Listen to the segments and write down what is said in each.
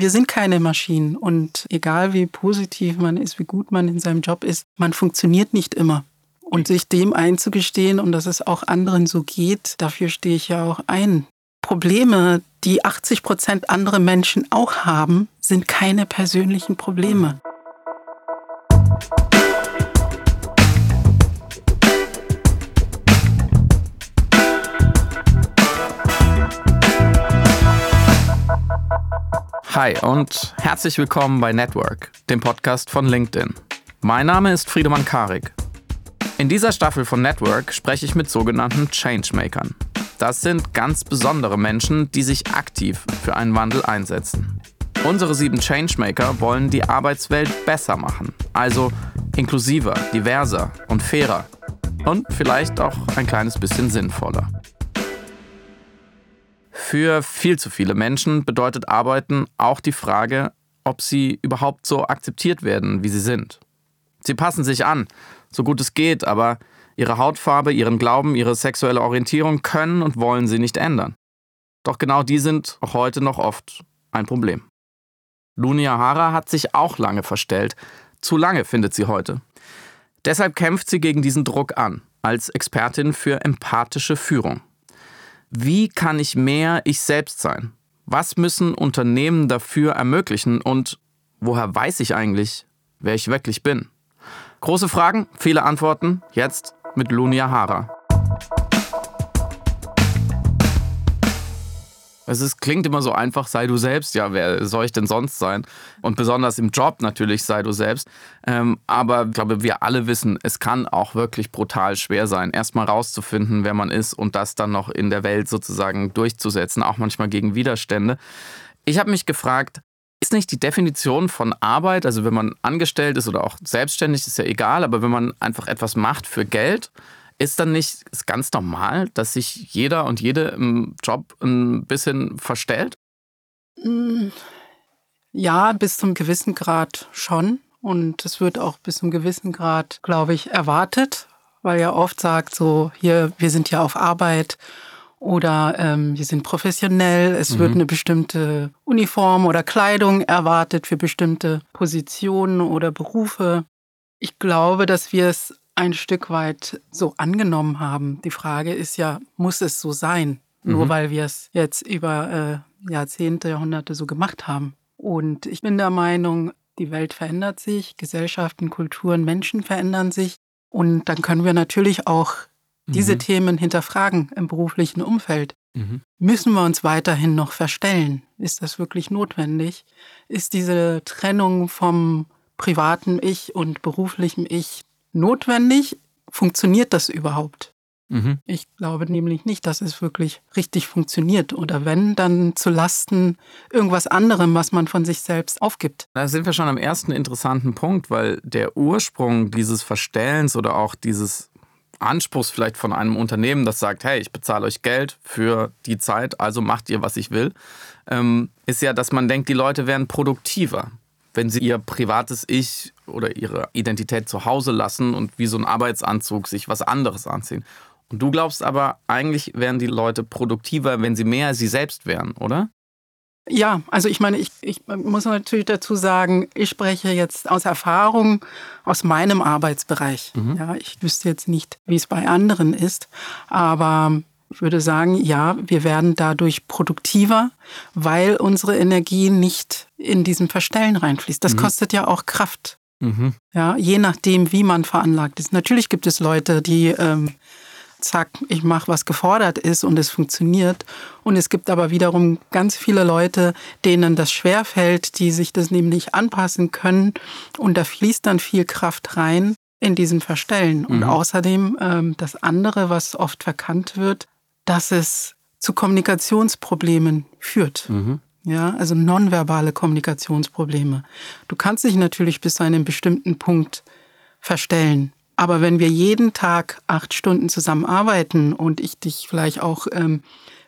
wir sind keine Maschinen und egal wie positiv man ist, wie gut man in seinem Job ist, man funktioniert nicht immer. Und sich dem einzugestehen und dass es auch anderen so geht, dafür stehe ich ja auch ein. Probleme, die 80 Prozent andere Menschen auch haben, sind keine persönlichen Probleme. Hi und herzlich willkommen bei Network, dem Podcast von LinkedIn. Mein Name ist Friedemann Karik. In dieser Staffel von Network spreche ich mit sogenannten Changemakern. Das sind ganz besondere Menschen, die sich aktiv für einen Wandel einsetzen. Unsere sieben Changemaker wollen die Arbeitswelt besser machen, also inklusiver, diverser und fairer und vielleicht auch ein kleines bisschen sinnvoller. Für viel zu viele Menschen bedeutet Arbeiten auch die Frage, ob sie überhaupt so akzeptiert werden, wie sie sind. Sie passen sich an, so gut es geht, aber ihre Hautfarbe, ihren Glauben, ihre sexuelle Orientierung können und wollen sie nicht ändern. Doch genau die sind auch heute noch oft ein Problem. Lunia Hara hat sich auch lange verstellt. Zu lange findet sie heute. Deshalb kämpft sie gegen diesen Druck an, als Expertin für empathische Führung. Wie kann ich mehr ich selbst sein? Was müssen Unternehmen dafür ermöglichen und woher weiß ich eigentlich, wer ich wirklich bin? Große Fragen, viele Antworten, jetzt mit Lunia Hara. Es ist, klingt immer so einfach, sei du selbst. Ja, wer soll ich denn sonst sein? Und besonders im Job natürlich, sei du selbst. Ähm, aber ich glaube, wir alle wissen, es kann auch wirklich brutal schwer sein, erstmal rauszufinden, wer man ist und das dann noch in der Welt sozusagen durchzusetzen, auch manchmal gegen Widerstände. Ich habe mich gefragt, ist nicht die Definition von Arbeit, also wenn man angestellt ist oder auch selbstständig, ist ja egal, aber wenn man einfach etwas macht für Geld, ist dann nicht ist ganz normal, dass sich jeder und jede im Job ein bisschen verstellt? Mm, ja, bis zum gewissen Grad schon. Und es wird auch bis zum gewissen Grad, glaube ich, erwartet, weil ja oft sagt so, hier, wir sind ja auf Arbeit oder ähm, wir sind professionell, es mhm. wird eine bestimmte Uniform oder Kleidung erwartet für bestimmte Positionen oder Berufe. Ich glaube, dass wir es ein Stück weit so angenommen haben. Die Frage ist ja, muss es so sein? Mhm. Nur weil wir es jetzt über äh, Jahrzehnte, Jahrhunderte so gemacht haben. Und ich bin der Meinung, die Welt verändert sich, Gesellschaften, Kulturen, Menschen verändern sich. Und dann können wir natürlich auch diese mhm. Themen hinterfragen im beruflichen Umfeld. Mhm. Müssen wir uns weiterhin noch verstellen? Ist das wirklich notwendig? Ist diese Trennung vom privaten Ich und beruflichem Ich notwendig? Funktioniert das überhaupt? Mhm. Ich glaube nämlich nicht, dass es wirklich richtig funktioniert. Oder wenn, dann zu Lasten irgendwas anderem, was man von sich selbst aufgibt. Da sind wir schon am ersten interessanten Punkt, weil der Ursprung dieses Verstellens oder auch dieses Anspruchs vielleicht von einem Unternehmen, das sagt, hey, ich bezahle euch Geld für die Zeit, also macht ihr, was ich will, ähm, ist ja, dass man denkt, die Leute werden produktiver wenn sie ihr privates Ich oder ihre Identität zu Hause lassen und wie so ein Arbeitsanzug sich was anderes anziehen. Und du glaubst aber, eigentlich wären die Leute produktiver, wenn sie mehr sie selbst wären, oder? Ja, also ich meine, ich, ich muss natürlich dazu sagen, ich spreche jetzt aus Erfahrung aus meinem Arbeitsbereich. Mhm. Ja, ich wüsste jetzt nicht, wie es bei anderen ist, aber ich würde sagen, ja, wir werden dadurch produktiver, weil unsere Energie nicht in diesem Verstellen reinfließt. Das mhm. kostet ja auch Kraft. Mhm. Ja, je nachdem, wie man veranlagt ist. Natürlich gibt es Leute, die ähm, zack, ich mache, was gefordert ist und es funktioniert. Und es gibt aber wiederum ganz viele Leute, denen das schwerfällt, die sich das nämlich anpassen können. Und da fließt dann viel Kraft rein in diesem Verstellen. Und mhm. außerdem ähm, das andere, was oft verkannt wird, dass es zu Kommunikationsproblemen führt. Mhm. Ja, also nonverbale Kommunikationsprobleme. Du kannst dich natürlich bis zu einem bestimmten Punkt verstellen. Aber wenn wir jeden Tag acht Stunden zusammenarbeiten und ich dich vielleicht auch ähm,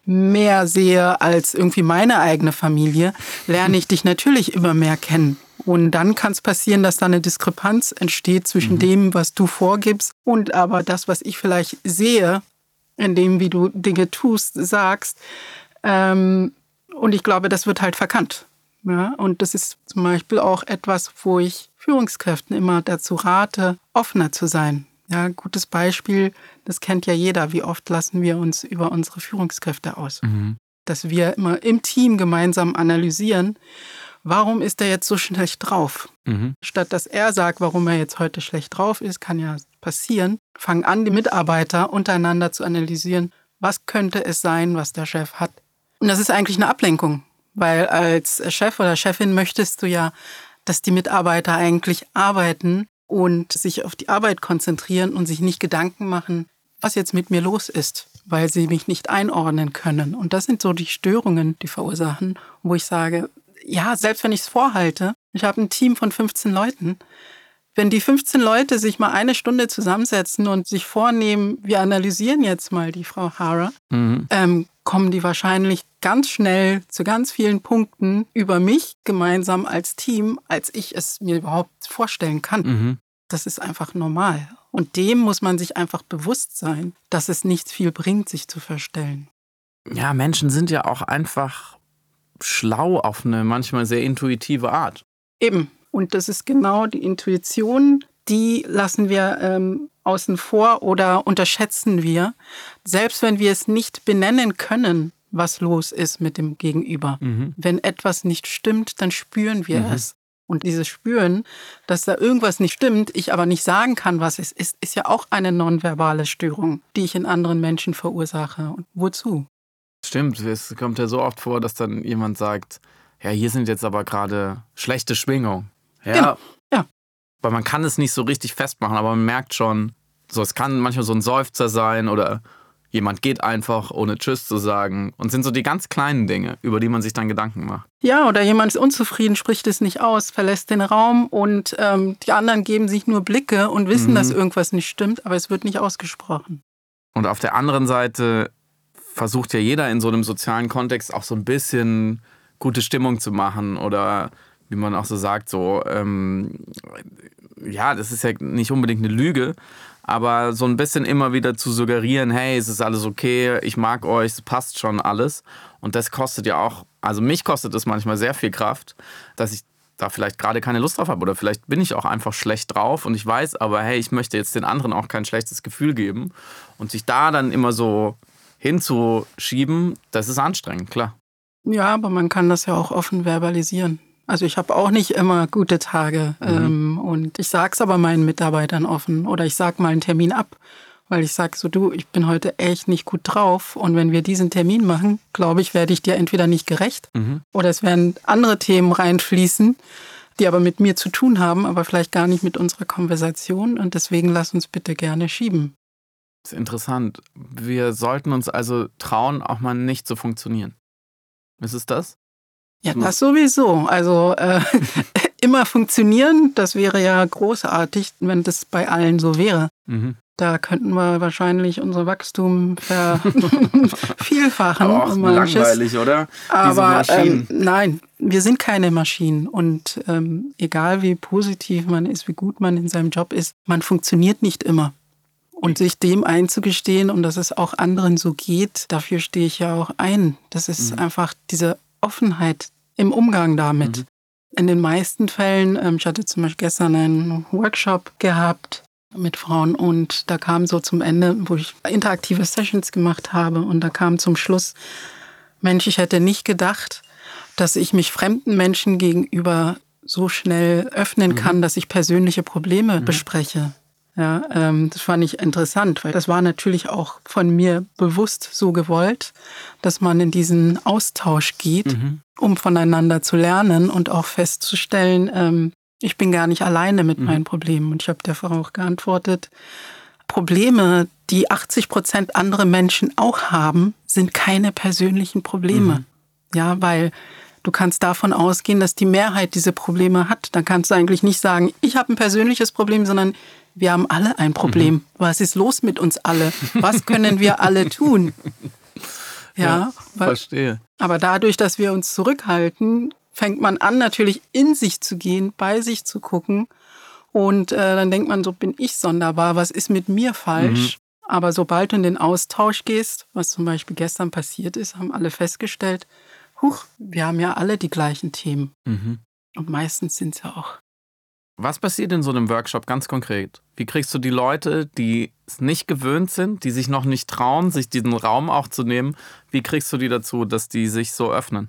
mehr sehe als irgendwie meine eigene Familie, lerne ich dich natürlich immer mehr kennen. Und dann kann es passieren, dass da eine Diskrepanz entsteht zwischen mhm. dem, was du vorgibst und aber das, was ich vielleicht sehe, in dem, wie du Dinge tust, sagst. Ähm, und ich glaube, das wird halt verkannt. Ja, und das ist zum Beispiel auch etwas, wo ich Führungskräften immer dazu rate, offener zu sein. Ja, gutes Beispiel, das kennt ja jeder. Wie oft lassen wir uns über unsere Führungskräfte aus? Mhm. Dass wir immer im Team gemeinsam analysieren, warum ist er jetzt so schlecht drauf? Mhm. Statt dass er sagt, warum er jetzt heute schlecht drauf ist, kann ja passieren, fangen an, die Mitarbeiter untereinander zu analysieren, was könnte es sein, was der Chef hat. Und das ist eigentlich eine Ablenkung, weil als Chef oder Chefin möchtest du ja, dass die Mitarbeiter eigentlich arbeiten und sich auf die Arbeit konzentrieren und sich nicht Gedanken machen, was jetzt mit mir los ist, weil sie mich nicht einordnen können. Und das sind so die Störungen, die verursachen, wo ich sage, ja, selbst wenn ich es vorhalte, ich habe ein Team von 15 Leuten, wenn die 15 Leute sich mal eine Stunde zusammensetzen und sich vornehmen, wir analysieren jetzt mal die Frau Hara, mhm. ähm, kommen die wahrscheinlich ganz schnell zu ganz vielen Punkten über mich gemeinsam als Team, als ich es mir überhaupt vorstellen kann. Mhm. Das ist einfach normal. Und dem muss man sich einfach bewusst sein, dass es nicht viel bringt, sich zu verstellen. Ja, Menschen sind ja auch einfach schlau auf eine manchmal sehr intuitive Art. Eben. Und das ist genau die Intuition, die lassen wir ähm, außen vor oder unterschätzen wir, selbst wenn wir es nicht benennen können, was los ist mit dem Gegenüber. Mhm. Wenn etwas nicht stimmt, dann spüren wir mhm. es. Und dieses Spüren, dass da irgendwas nicht stimmt, ich aber nicht sagen kann, was es ist, ist ja auch eine nonverbale Störung, die ich in anderen Menschen verursache. Und wozu? Stimmt, es kommt ja so oft vor, dass dann jemand sagt, ja, hier sind jetzt aber gerade schlechte Schwingungen. Ja. Genau. Ja. Weil man kann es nicht so richtig festmachen, aber man merkt schon, so es kann manchmal so ein Seufzer sein oder jemand geht einfach, ohne Tschüss zu sagen. Und sind so die ganz kleinen Dinge, über die man sich dann Gedanken macht. Ja, oder jemand ist unzufrieden, spricht es nicht aus, verlässt den Raum und ähm, die anderen geben sich nur Blicke und wissen, mhm. dass irgendwas nicht stimmt, aber es wird nicht ausgesprochen. Und auf der anderen Seite versucht ja jeder in so einem sozialen Kontext auch so ein bisschen gute Stimmung zu machen oder wie man auch so sagt, so, ähm, ja, das ist ja nicht unbedingt eine Lüge, aber so ein bisschen immer wieder zu suggerieren, hey, es ist alles okay, ich mag euch, es passt schon alles. Und das kostet ja auch, also mich kostet es manchmal sehr viel Kraft, dass ich da vielleicht gerade keine Lust drauf habe oder vielleicht bin ich auch einfach schlecht drauf und ich weiß aber, hey, ich möchte jetzt den anderen auch kein schlechtes Gefühl geben und sich da dann immer so hinzuschieben, das ist anstrengend, klar. Ja, aber man kann das ja auch offen verbalisieren. Also ich habe auch nicht immer gute Tage mhm. ähm, und ich sage es aber meinen Mitarbeitern offen oder ich sage mal einen Termin ab, weil ich sage so, du, ich bin heute echt nicht gut drauf und wenn wir diesen Termin machen, glaube ich, werde ich dir entweder nicht gerecht mhm. oder es werden andere Themen reinfließen, die aber mit mir zu tun haben, aber vielleicht gar nicht mit unserer Konversation und deswegen lass uns bitte gerne schieben. Das ist interessant. Wir sollten uns also trauen, auch mal nicht zu funktionieren. Ist es das? Ja, das sowieso. Also äh, immer funktionieren, das wäre ja großartig, wenn das bei allen so wäre. Mhm. Da könnten wir wahrscheinlich unser Wachstum vervielfachen. Aber auch langweilig, oder? Aber ähm, nein, wir sind keine Maschinen. Und ähm, egal wie positiv man ist, wie gut man in seinem Job ist, man funktioniert nicht immer. Und sich dem einzugestehen und dass es auch anderen so geht, dafür stehe ich ja auch ein. Das ist mhm. einfach diese Offenheit im Umgang damit. Mhm. In den meisten Fällen, ähm, ich hatte zum Beispiel gestern einen Workshop gehabt mit Frauen und da kam so zum Ende, wo ich interaktive Sessions gemacht habe und da kam zum Schluss, Mensch, ich hätte nicht gedacht, dass ich mich fremden Menschen gegenüber so schnell öffnen mhm. kann, dass ich persönliche Probleme mhm. bespreche. Ja, ähm, das fand ich interessant, weil das war natürlich auch von mir bewusst so gewollt, dass man in diesen Austausch geht, mhm. um voneinander zu lernen und auch festzustellen, ähm, ich bin gar nicht alleine mit mhm. meinen Problemen. Und ich habe der Frau auch geantwortet, Probleme, die 80 Prozent andere Menschen auch haben, sind keine persönlichen Probleme. Mhm. Ja, weil Du kannst davon ausgehen, dass die Mehrheit diese Probleme hat. Dann kannst du eigentlich nicht sagen, ich habe ein persönliches Problem, sondern wir haben alle ein Problem. Mhm. Was ist los mit uns alle? Was können wir alle tun? Ja, ja weil, verstehe. Aber dadurch, dass wir uns zurückhalten, fängt man an, natürlich in sich zu gehen, bei sich zu gucken. Und äh, dann denkt man, so bin ich sonderbar, was ist mit mir falsch? Mhm. Aber sobald du in den Austausch gehst, was zum Beispiel gestern passiert ist, haben alle festgestellt, huch, wir haben ja alle die gleichen Themen. Mhm. Und meistens sind es ja auch. Was passiert in so einem Workshop ganz konkret? Wie kriegst du die Leute, die es nicht gewöhnt sind, die sich noch nicht trauen, sich diesen Raum auch zu nehmen, wie kriegst du die dazu, dass die sich so öffnen?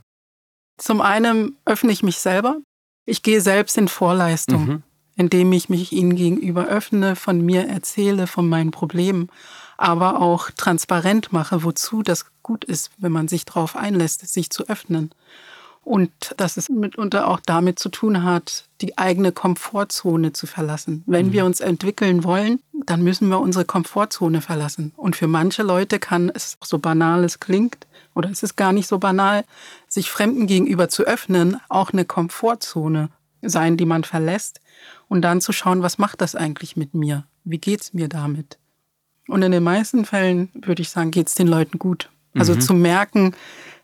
Zum einen öffne ich mich selber. Ich gehe selbst in Vorleistung, mhm. indem ich mich ihnen gegenüber öffne, von mir erzähle, von meinen Problemen, aber auch transparent mache, wozu das gut ist, wenn man sich darauf einlässt, sich zu öffnen. Und dass es mitunter auch damit zu tun hat, die eigene Komfortzone zu verlassen. Wenn mhm. wir uns entwickeln wollen, dann müssen wir unsere Komfortzone verlassen. Und für manche Leute kann es, so banal es klingt, oder es ist gar nicht so banal, sich Fremden gegenüber zu öffnen, auch eine Komfortzone sein, die man verlässt. Und dann zu schauen, was macht das eigentlich mit mir? Wie geht's mir damit? Und in den meisten Fällen würde ich sagen, geht's den Leuten gut. Also mhm. zu merken,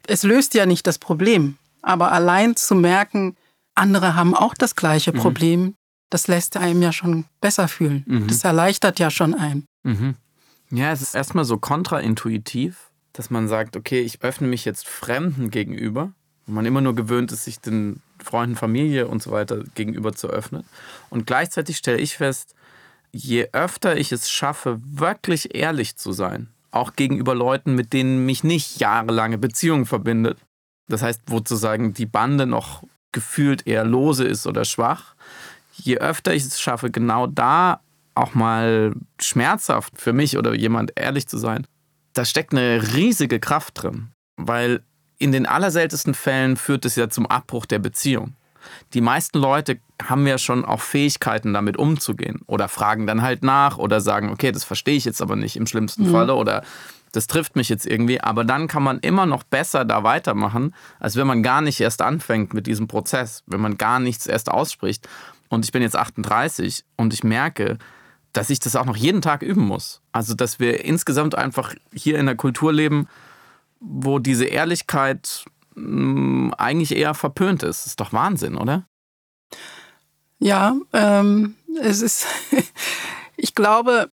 es löst ja nicht das Problem. Aber allein zu merken, andere haben auch das gleiche mhm. Problem, das lässt einem ja schon besser fühlen. Mhm. Das erleichtert ja schon einen. Mhm. Ja, es ist erstmal so kontraintuitiv, dass man sagt, okay, ich öffne mich jetzt Fremden gegenüber. Und man immer nur gewöhnt ist, sich den Freunden, Familie und so weiter gegenüber zu öffnen. Und gleichzeitig stelle ich fest, je öfter ich es schaffe, wirklich ehrlich zu sein, auch gegenüber Leuten, mit denen mich nicht jahrelange Beziehungen verbindet, das heißt, wo zu sagen, die Bande noch gefühlt eher lose ist oder schwach, je öfter ich es schaffe, genau da auch mal schmerzhaft für mich oder jemand ehrlich zu sein, da steckt eine riesige Kraft drin. Weil in den allerseltensten Fällen führt es ja zum Abbruch der Beziehung. Die meisten Leute haben ja schon auch Fähigkeiten, damit umzugehen oder fragen dann halt nach oder sagen, okay, das verstehe ich jetzt aber nicht im schlimmsten mhm. Falle oder das trifft mich jetzt irgendwie, aber dann kann man immer noch besser da weitermachen, als wenn man gar nicht erst anfängt mit diesem Prozess, wenn man gar nichts erst ausspricht. Und ich bin jetzt 38 und ich merke, dass ich das auch noch jeden Tag üben muss. Also, dass wir insgesamt einfach hier in der Kultur leben, wo diese Ehrlichkeit mh, mm, eigentlich eher verpönt ist. Das ist doch Wahnsinn, oder? Ja, ähm, es ist, ich glaube,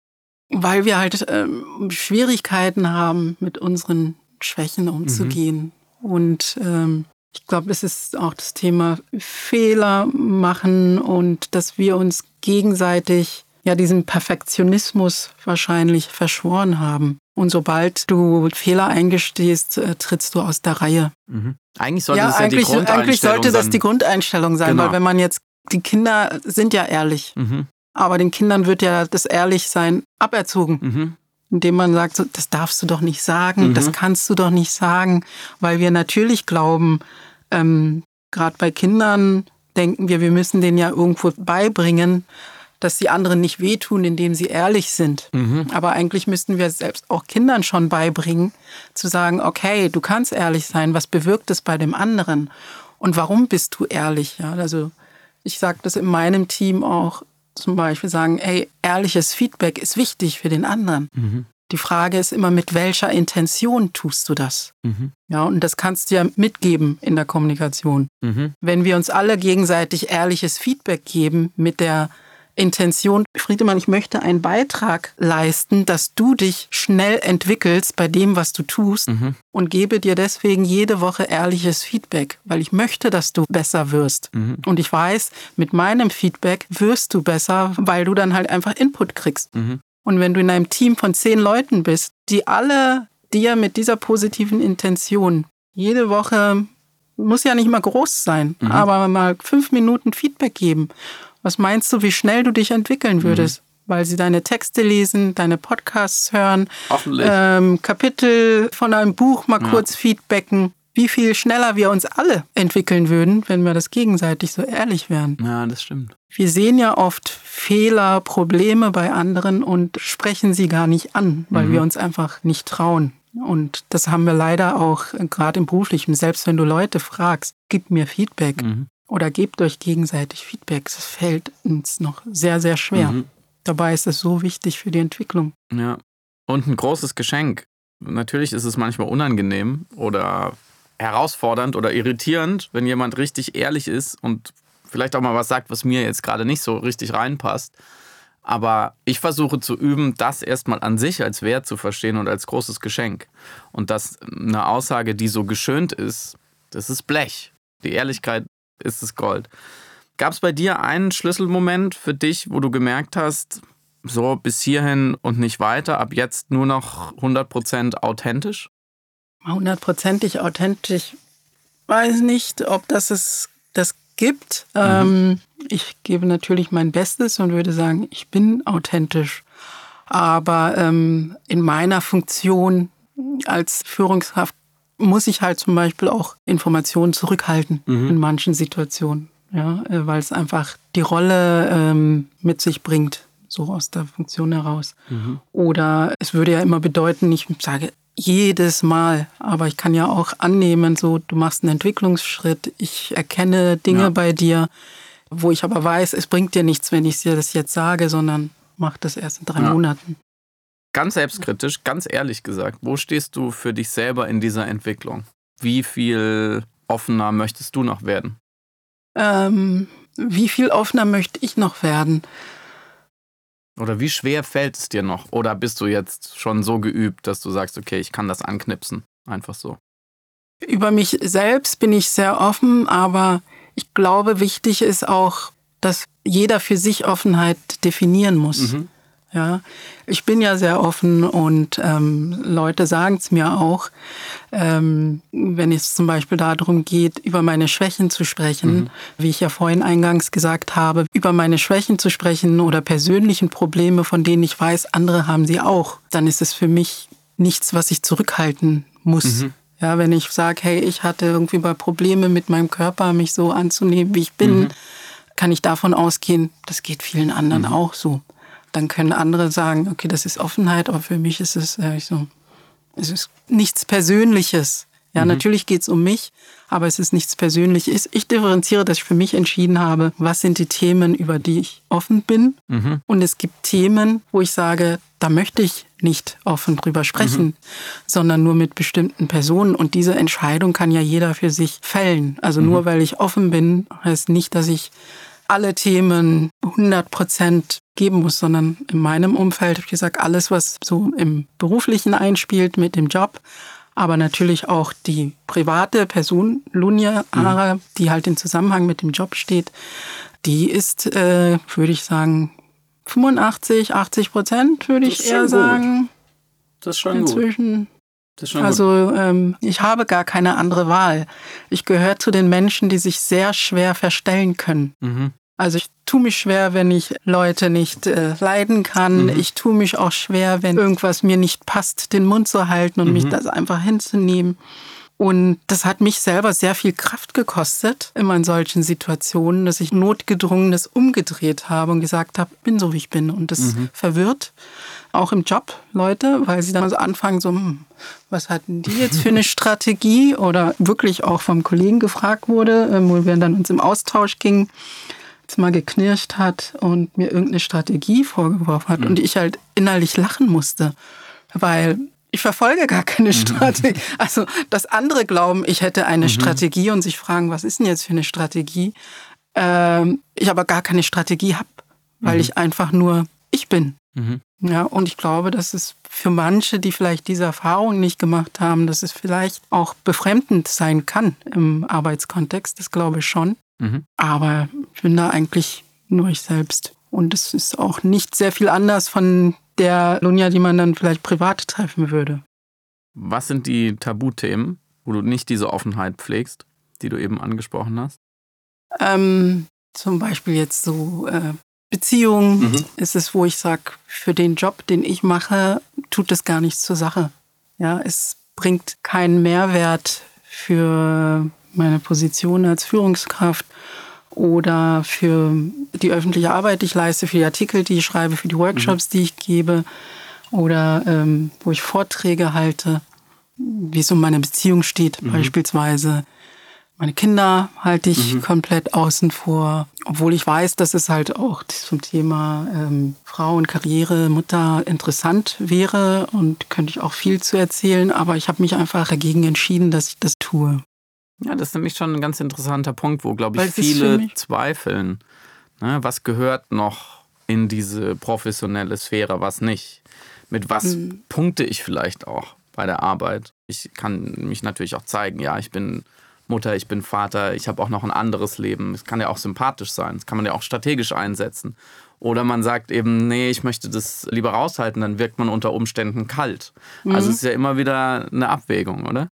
weil wir halt ähm, Schwierigkeiten haben, mit unseren Schwächen umzugehen. Mhm. Und ähm, ich glaube, es ist auch das Thema Fehler machen und dass wir uns gegenseitig ja diesen Perfektionismus wahrscheinlich verschworen haben. Und sobald du Fehler eingestehst, äh, trittst du aus der Reihe. Mhm. Eigentlich sollte ja, das ja die Grundeinstellung Eigentlich sollte das die Grundeinstellung sein, genau. weil wenn man jetzt, die Kinder sind ja ehrlich. Mhm. Aber den Kindern wird ja das Ehrlichsein aberzogen. Mhm. Indem man sagt, so, das darfst du doch nicht sagen, mhm. das kannst du doch nicht sagen, weil wir natürlich glauben, ähm, gerade bei Kindern denken wir, wir müssen denen ja irgendwo beibringen, dass die anderen nicht wehtun, indem sie ehrlich sind. Mhm. Aber eigentlich müssten wir selbst auch Kindern schon beibringen, zu sagen, okay, du kannst ehrlich sein, was bewirkt es bei dem anderen? Und warum bist du ehrlich? Ja, also ich sage das in meinem Team auch, zum Beispiel sagen, ey, ehrliches Feedback ist wichtig für den anderen. Mhm. Die Frage ist immer, mit welcher Intention tust du das? Mhm. Ja, und das kannst du ja mitgeben in der Kommunikation. Mhm. Wenn wir uns alle gegenseitig ehrliches Feedback geben mit der Intention, Friedemann, ich möchte einen Beitrag leisten, dass du dich schnell entwickelst bei dem, was du tust mhm. und gebe dir deswegen jede Woche ehrliches Feedback, weil ich möchte, dass du besser wirst. Mhm. Und ich weiß, mit meinem Feedback wirst du besser, weil du dann halt einfach Input kriegst. Mhm. Und wenn du in einem Team von zehn Leuten bist, die alle dir mit dieser positiven Intention jede Woche muss ja nicht mal groß sein, mhm. aber mal fünf Minuten Feedback geben was meinst du, wie schnell du dich entwickeln mhm. würdest? Mhm. Weil sie deine Texte lesen, deine Podcasts hören, ähm, Kapitel von einem Buch mal ja. kurz feedbacken. Wie viel schneller wir uns alle entwickeln würden, wenn wir das gegenseitig so ehrlich wären. Ja, das stimmt. Wir sehen ja oft Fehler, Probleme bei anderen und sprechen sie gar nicht an, weil mhm. wir uns einfach nicht trauen. Und das haben wir leider auch äh, gerade im beruflichen. Selbst wenn du Leute fragst, gib mir Feedback, mhm oder gebt euch gegenseitig Feedback. Es fällt uns noch sehr, sehr schwer. Mhm. Dabei ist es so wichtig für die Entwicklung. Ja. Und ein großes Geschenk. Natürlich ist es manchmal unangenehm oder herausfordernd oder irritierend, wenn jemand richtig ehrlich ist und vielleicht auch mal was sagt, was mir jetzt gerade nicht so richtig reinpasst. Aber ich versuche zu üben, das erstmal an sich als Wert zu verstehen und als großes Geschenk. Und dass eine Aussage, die so geschönt ist, Das ist Blech. Die Ehrlichkeit ist das Gold. Gab es bei dir einen Schlüsselmoment für dich, wo du gemerkt hast, so bis hierhin und nicht weiter, ab jetzt nur noch 100% authentisch? Hundertprozentig authentisch, weiß nicht, ob das es das gibt. Mhm. Ähm, ich gebe natürlich mein Bestes und würde sagen, ich bin authentisch. Aber ähm, in meiner Funktion als Führungskraft muss ich halt zum Beispiel auch Informationen zurückhalten mhm. in manchen Situationen. Ja, äh, weil es einfach die Rolle ähm, mit sich bringt, so aus der Funktion heraus. Mhm. Oder es würde ja immer bedeuten, ich sage jedes Mal, aber ich kann ja auch annehmen, so du machst einen Entwicklungsschritt, ich erkenne Dinge ja. bei dir, wo ich aber weiß, es bringt dir nichts, wenn ich dir das jetzt sage, sondern mach das erst in drei ja. Monaten. Ganz selbstkritisch, ganz ehrlich gesagt, wo stehst du für dich selber in dieser Entwicklung? Wie viel offener möchtest du noch werden? Ähm, wie viel offener möchte ich noch werden? Oder wie schwer fällt es dir noch? Oder bist du jetzt schon so geübt, dass du sagst, okay, ich kann das anknipsen? Einfach so. Über mich selbst bin ich sehr offen, aber ich glaube, wichtig ist auch, dass jeder für sich Offenheit definieren muss. Mhm. Ja, ich bin ja sehr offen und ähm, Leute sagen es mir auch, ähm, wenn es zum Beispiel darum geht, über meine Schwächen zu sprechen, mhm. wie ich ja vorhin eingangs gesagt habe, über meine Schwächen zu sprechen oder persönlichen Probleme, von denen ich weiß, andere haben sie auch, dann ist es für mich nichts, was ich zurückhalten muss. Mhm. Ja, wenn ich sage, hey, ich hatte irgendwie mal Probleme mit meinem Körper, mich so anzunehmen, wie ich bin, mhm. kann ich davon ausgehen, das geht vielen anderen mhm. auch so dann können andere sagen, okay, das ist Offenheit, aber für mich ist es, äh, so, es ist nichts Persönliches. Ja, mhm. natürlich geht es um mich, aber es ist nichts Persönliches. Ich differenziere, dass ich für mich entschieden habe, was sind die Themen, über die ich offen bin. Mhm. Und es gibt Themen, wo ich sage, da möchte ich nicht offen drüber sprechen, mhm. sondern nur mit bestimmten Personen. Und diese Entscheidung kann ja jeder für sich fällen. Also nur mhm. weil ich offen bin, heißt nicht, dass ich alle Themen 100 Prozent geben muss, sondern in meinem Umfeld, habe ich gesagt, alles, was so im Beruflichen einspielt mit dem Job, aber natürlich auch die private Person, Lunja Ara, mhm. die halt in Zusammenhang mit dem Job steht, die ist, äh, würde ich sagen, 85, 80 Prozent, würde ich eher sagen. Das ist schon Inzwischen. gut. Also ähm, ich habe gar keine andere Wahl. Ich gehöre zu den Menschen, die sich sehr schwer verstellen können. Mhm. Also ich tue mich schwer, wenn ich Leute nicht äh, leiden kann. Mhm. Ich tue mich auch schwer, wenn irgendwas mir nicht passt, den Mund zu halten und mhm. mich das einfach hinzunehmen. Und das hat mich selber sehr viel Kraft gekostet, immer in solchen Situationen, dass ich notgedrungen das umgedreht habe und gesagt habe, bin so wie ich bin. Und das mhm. verwirrt auch im Job Leute, weil sie dann so anfangen, so, hm, was hatten die jetzt für eine Strategie? Oder wirklich auch vom Kollegen gefragt wurde, ähm, wo wir dann uns im Austausch gingen mal geknirscht hat und mir irgendeine Strategie vorgeworfen hat mhm. und ich halt innerlich lachen musste, weil ich verfolge gar keine. Strategie. Also, dass andere glauben, ich hätte eine mhm. Strategie und sich fragen, was ist denn jetzt für eine Strategie? Ähm, ich aber gar keine Strategie habe, weil mhm. ich einfach nur ich bin. Mhm. Ja, und ich glaube, dass es für manche, die vielleicht diese Erfahrung nicht gemacht haben, dass es vielleicht auch befremdend sein kann im Arbeitskontext. Das glaube ich schon. Mhm. Aber ich bin da eigentlich nur ich selbst. Und es ist auch nicht sehr viel anders von der Lunja, die man dann vielleicht privat treffen würde. Was sind die Tabuthemen, wo du nicht diese Offenheit pflegst, die du eben angesprochen hast? Ähm, zum Beispiel jetzt so äh, Beziehungen mhm. ist es, wo ich sage, für den Job, den ich mache, tut es gar nichts zur Sache. Ja, es bringt keinen Mehrwert für meine Position als Führungskraft oder für die öffentliche Arbeit, die ich leiste, für die Artikel, die ich schreibe, für die Workshops, mhm. die ich gebe oder ähm, wo ich Vorträge halte, wie es um meine Beziehung steht mhm. beispielsweise. Meine Kinder halte ich mhm. komplett außen vor, obwohl ich weiß, dass es halt auch zum Thema ähm, Frau Karriere, Mutter interessant wäre und könnte ich auch viel zu erzählen, aber ich habe mich einfach dagegen entschieden, dass ich das tue. Ja, das ist nämlich schon ein ganz interessanter Punkt, wo, glaube ich, Weil viele zweifeln. Ne, was gehört noch in diese professionelle Sphäre, was nicht? Mit was mhm. punkte ich vielleicht auch bei der Arbeit? Ich kann mich natürlich auch zeigen, ja, ich bin Mutter, ich bin Vater, ich habe auch noch ein anderes Leben. Es kann ja auch sympathisch sein, das kann man ja auch strategisch einsetzen. Oder man sagt eben, nee, ich möchte das lieber raushalten, dann wirkt man unter Umständen kalt. Also mhm. Also es ist ja immer wieder eine Abwägung, oder?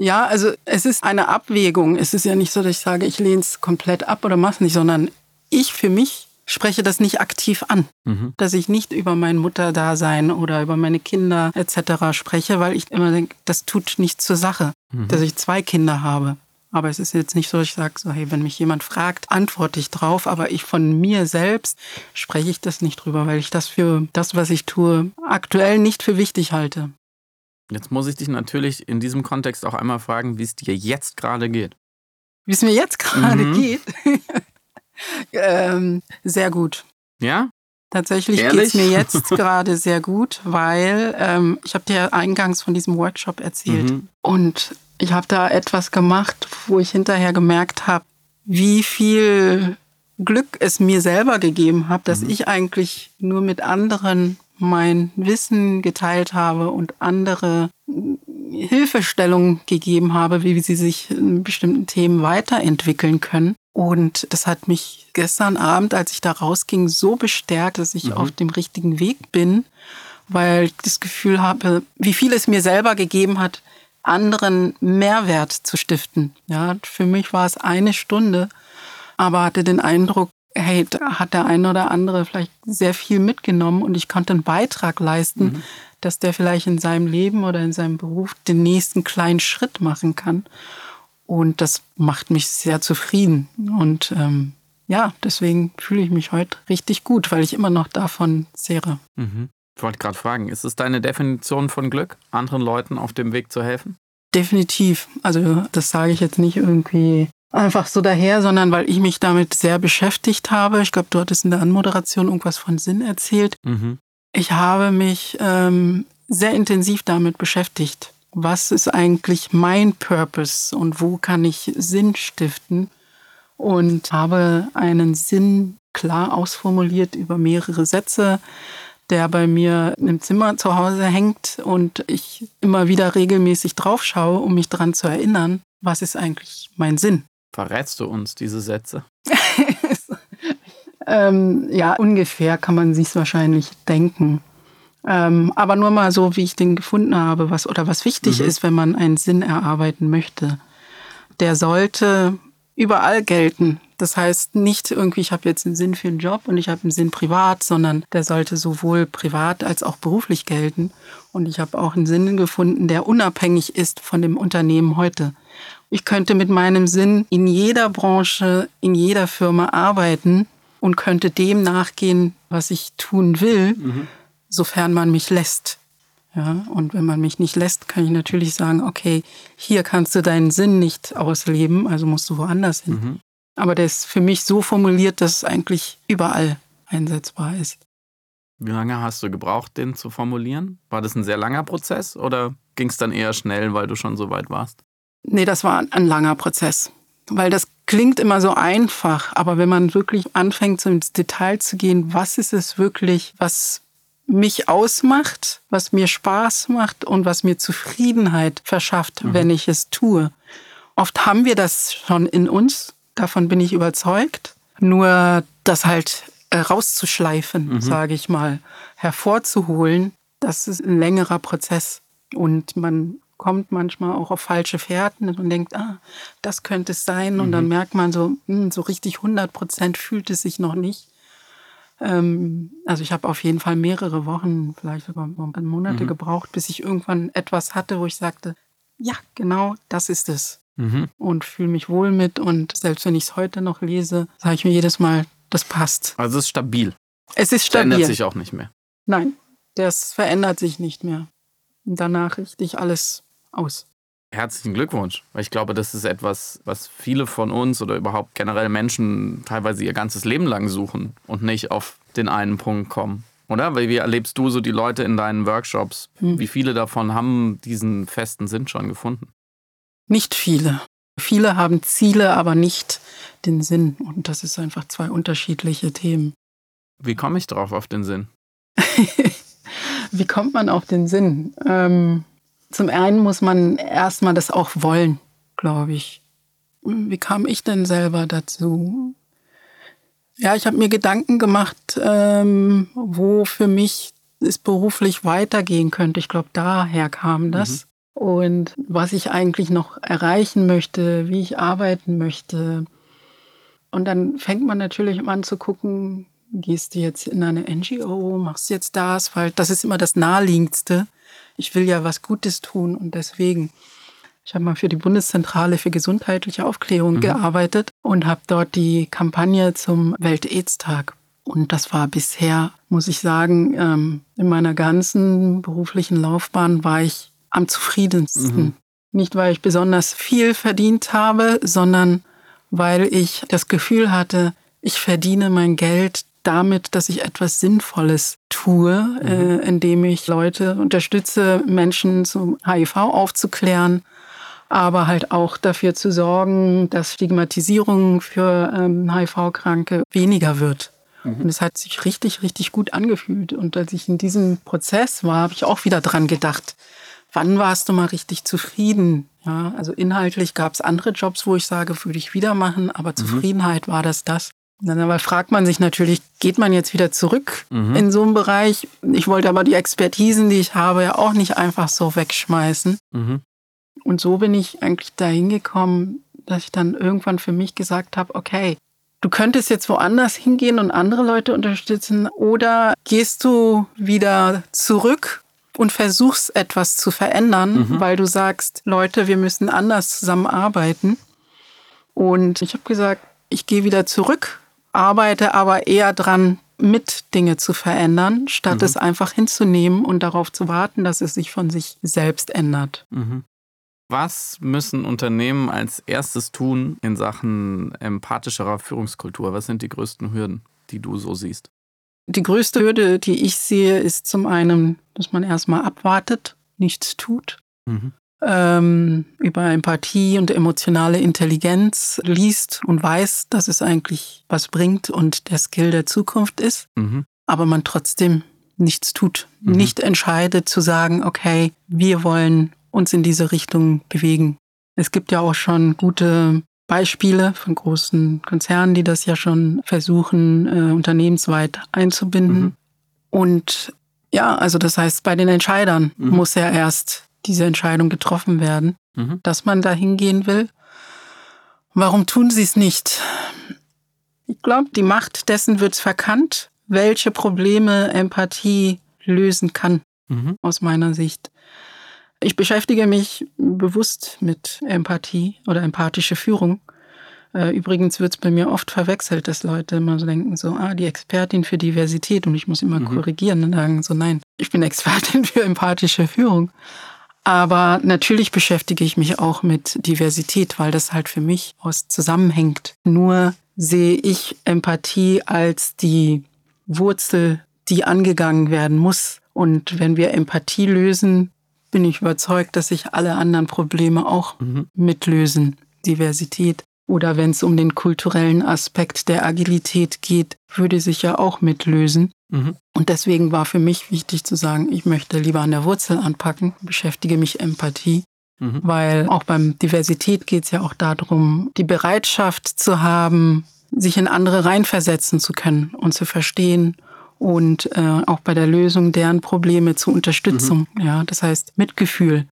Ja, also es ist eine Abwägung. Es ist ja nicht so, dass ich sage, ich lehne es komplett ab oder mache es nicht, sondern ich für mich spreche das nicht aktiv an, mhm. dass ich nicht über mein Mutterdasein oder über meine Kinder etc. spreche, weil ich immer denke, das tut nichts zur Sache, mhm. dass ich zwei Kinder habe. Aber es ist jetzt nicht so, dass ich sage, so, hey, wenn mich jemand fragt, antworte ich drauf. Aber ich von mir selbst spreche ich das nicht drüber, weil ich das für das, was ich tue, aktuell nicht für wichtig halte. Jetzt muss ich dich natürlich in diesem Kontext auch einmal fragen, wie es dir jetzt gerade geht. Wie es mir jetzt gerade mhm. geht? ähm, sehr gut. Ja? Tatsächlich geht es mir jetzt gerade sehr gut, weil ähm, ich habe dir eingangs von diesem Workshop erzählt mhm. und ich habe da etwas gemacht, wo ich hinterher gemerkt habe, wie viel Glück es mir selber gegeben hat, dass mhm. ich eigentlich nur mit anderen mein Wissen geteilt habe und andere Hilfestellungen gegeben habe, wie sie sich in bestimmten Themen weiterentwickeln können. Und das hat mich gestern Abend, als ich da rausging, so bestärkt, dass ich mhm. auf dem richtigen Weg bin, weil ich das Gefühl habe, wie viel es mir selber gegeben hat, anderen Mehrwert zu stiften. Ja, für mich war es eine Stunde, aber hatte den Eindruck, hey, da hat der eine oder andere vielleicht sehr viel mitgenommen und ich konnte einen Beitrag leisten, mhm. dass der vielleicht in seinem Leben oder in seinem Beruf den nächsten kleinen Schritt machen kann. Und das macht mich sehr zufrieden. Und ähm, ja, deswegen fühle ich mich heute richtig gut, weil ich immer noch davon zehre. Mhm. Ich wollte gerade fragen, ist es deine Definition von Glück, anderen Leuten auf dem Weg zu helfen? Definitiv. Also das sage ich jetzt nicht irgendwie einfach so daher, sondern weil ich mich damit sehr beschäftigt habe. Ich glaube, du hattest in der Anmoderation irgendwas von Sinn erzählt. Mhm. Ich habe mich ähm, sehr intensiv damit beschäftigt was ist eigentlich mein Purpose und wo kann ich Sinn stiften und habe einen Sinn klar ausformuliert über mehrere Sätze, der bei mir im Zimmer zu Hause hängt und ich immer wieder regelmäßig drauf schaue, um mich daran zu erinnern, was ist eigentlich mein Sinn. Verrätst du uns diese Sätze? ähm, ja, ungefähr kann man sich wahrscheinlich denken. Ähm, aber nur mal so, wie ich den gefunden habe, was oder was wichtig mhm. ist, wenn man einen Sinn erarbeiten möchte. Der sollte überall gelten. Das heißt nicht irgendwie, ich habe jetzt einen Sinn für einen Job und ich habe einen Sinn privat, sondern der sollte sowohl privat als auch beruflich gelten. Und ich habe auch einen Sinn gefunden, der unabhängig ist von dem Unternehmen heute. Ich könnte mit meinem Sinn in jeder Branche, in jeder Firma arbeiten und könnte dem nachgehen, was ich tun will. Mhm sofern man mich lässt. Ja, und wenn man mich nicht lässt, kann ich natürlich sagen, okay, hier kannst du deinen Sinn nicht ausleben, also musst du woanders hin. Mhm. Aber der ist für mich so formuliert, dass es eigentlich überall einsetzbar ist. Wie lange hast du gebraucht, den zu formulieren? War das ein sehr langer Prozess oder ging es dann eher schnell, weil du schon so weit warst? Nee, das war ein langer Prozess. Weil das klingt immer so einfach, aber wenn man wirklich anfängt, so ins Detail zu gehen, was ist es wirklich, was mich ausmacht, was mir Spaß macht und was mir Zufriedenheit verschafft, mhm. wenn ich es tue. Oft haben wir das schon in uns, davon bin ich überzeugt. Nur das halt äh, rauszuschleifen, mhm. sage ich mal, hervorzuholen, das ist ein längerer Prozess. Und man kommt manchmal auch auf falsche Fährten und denkt, ah, das könnte es sein. Und mhm. dann merkt man so, hm, so richtig 100 Prozent fühlt es sich noch nicht. Ähm, also ich habe auf jeden Fall mehrere Wochen, vielleicht sogar Monate mhm. gebraucht, bis ich irgendwann etwas hatte, wo ich sagte, ja, genau, das ist es. Mhm. Und fühle mich wohl mit. Und selbst wenn ich es heute noch lese, sage ich mir jedes Mal, das passt. Also es ist stabil. Es ist stabil. Verändert sich auch nicht mehr. Nein, das verändert sich nicht mehr. Und danach richte ich alles aus. Herzlichen Glückwunsch, weil ich glaube, das ist etwas, was viele von uns oder überhaupt generell Menschen teilweise ihr ganzes Leben lang suchen und nicht auf den einen Punkt kommen. Oder? Weil wie erlebst du so die Leute in deinen Workshops? Hm. Wie viele davon haben diesen festen Sinn schon gefunden? Nicht viele. Viele haben Ziele, aber nicht den Sinn. Und das ist einfach zwei unterschiedliche Themen. Wie komme ich drauf auf den Sinn? wie kommt man auf den Sinn? Ähm, zum einen muss man erstmal das auch wollen, glaube ich. Wie kam ich denn selber dazu? Ja, ich habe mir Gedanken gemacht, ähm, wo für mich es beruflich weitergehen könnte. Ich glaube, daher kam das. Mhm. Und was ich eigentlich noch erreichen möchte, wie ich arbeiten möchte. Und dann fängt man natürlich an zu gucken, gehst du jetzt in eine NGO, machst jetzt das, weil das ist immer das Naheliegendste. Ich will ja was Gutes tun und deswegen. Ich habe mal für die Bundeszentrale für gesundheitliche Aufklärung mhm. gearbeitet und habe dort die Kampagne zum Welt-Aids-Tag. Und das war bisher, muss ich sagen, ähm, in meiner ganzen beruflichen Laufbahn war ich am zufriedensten. Mhm. Nicht, weil ich besonders viel verdient habe, sondern weil ich das Gefühl hatte, ich verdiene mein Geld damit, dass ich etwas Sinnvolles tue, mhm. äh, indem ich Leute unterstütze, Menschen zum HIV aufzuklären, aber halt auch dafür zu sorgen, dass Stigmatisierung für ähm, HIV-Kranke weniger wird. Mhm. Und es hat sich richtig, richtig gut angefühlt. Und als ich in diesem Prozess war, habe ich auch wieder dran gedacht, wann warst du mal richtig zufrieden? Ja, also inhaltlich gab es andere Jobs, wo ich sage, würde ich wieder machen, aber mhm. Zufriedenheit war das das. Dann aber fragt man sich natürlich, geht man jetzt wieder zurück mhm. in so einen Bereich? Ich wollte aber die Expertisen, die ich habe, ja auch nicht einfach so wegschmeißen. Mhm. Und so bin ich eigentlich dahin gekommen, dass ich dann irgendwann für mich gesagt habe, okay, du könntest jetzt woanders hingehen und andere Leute unterstützen oder gehst du wieder zurück und versuchst etwas zu verändern, mhm. weil du sagst, Leute, wir müssen anders zusammenarbeiten. Und ich habe gesagt, ich gehe wieder zurück arbeite aber eher dran, mit Dinge zu verändern, statt mhm. es einfach hinzunehmen und darauf zu warten, dass es sich von sich selbst ändert. Mhm. Was müssen Unternehmen als erstes tun in Sachen empathischerer Führungskultur? Was sind die größten Hürden, die du so siehst? Die größte Hürde, die ich sehe, ist zum einen, dass man erstmal abwartet, nichts tut. Mhm ähm, über Empathie und emotionale Intelligenz liest und weiß, dass es eigentlich was bringt und der Skill der Zukunft ist, mhm. aber man trotzdem nichts tut, mhm. nicht entscheidet zu sagen, okay, wir wollen uns in diese Richtung bewegen. Es gibt ja auch schon gute Beispiele von großen Konzernen, die das ja schon versuchen, äh, unternehmensweit einzubinden. Mhm. Und ja, also das heißt, bei den Entscheidern mhm. muss ja erst diese Entscheidung getroffen werden, mhm. dass man da hingehen will. Warum tun sie es nicht? Ich glaube, die Macht dessen wird verkannt, welche Probleme Empathie lösen kann, mhm. aus meiner Sicht. Ich beschäftige mich bewusst mit Empathie oder empathische Führung. Äh, übrigens wird es bei mir oft verwechselt, dass Leute immer so denken, so, ah, die Expertin für Diversität und ich muss immer mhm. korrigieren und sagen so, nein, ich bin Expertin für empathische Führung. Aber natürlich beschäftige ich mich auch mit Diversität, weil das halt für mich aus zusammenhängt. Nur sehe ich Empathie als die Wurzel, die angegangen werden muss. Und wenn wir Empathie lösen, bin ich überzeugt, dass sich alle anderen Probleme auch mhm. mitlösen. Diversität. Oder wenn es um den kulturellen Aspekt der Agilität geht, würde sich ja auch mitlösen. Mhm. Und deswegen war für mich wichtig zu sagen, ich möchte lieber an der Wurzel anpacken, beschäftige mich Empathie. Mhm. Weil auch beim Diversität geht es ja auch darum, die Bereitschaft zu haben, sich in andere reinversetzen zu können und zu verstehen und äh, auch bei der Lösung deren Probleme zur Unterstützung. Mhm. Ja, das heißt Mitgefühl.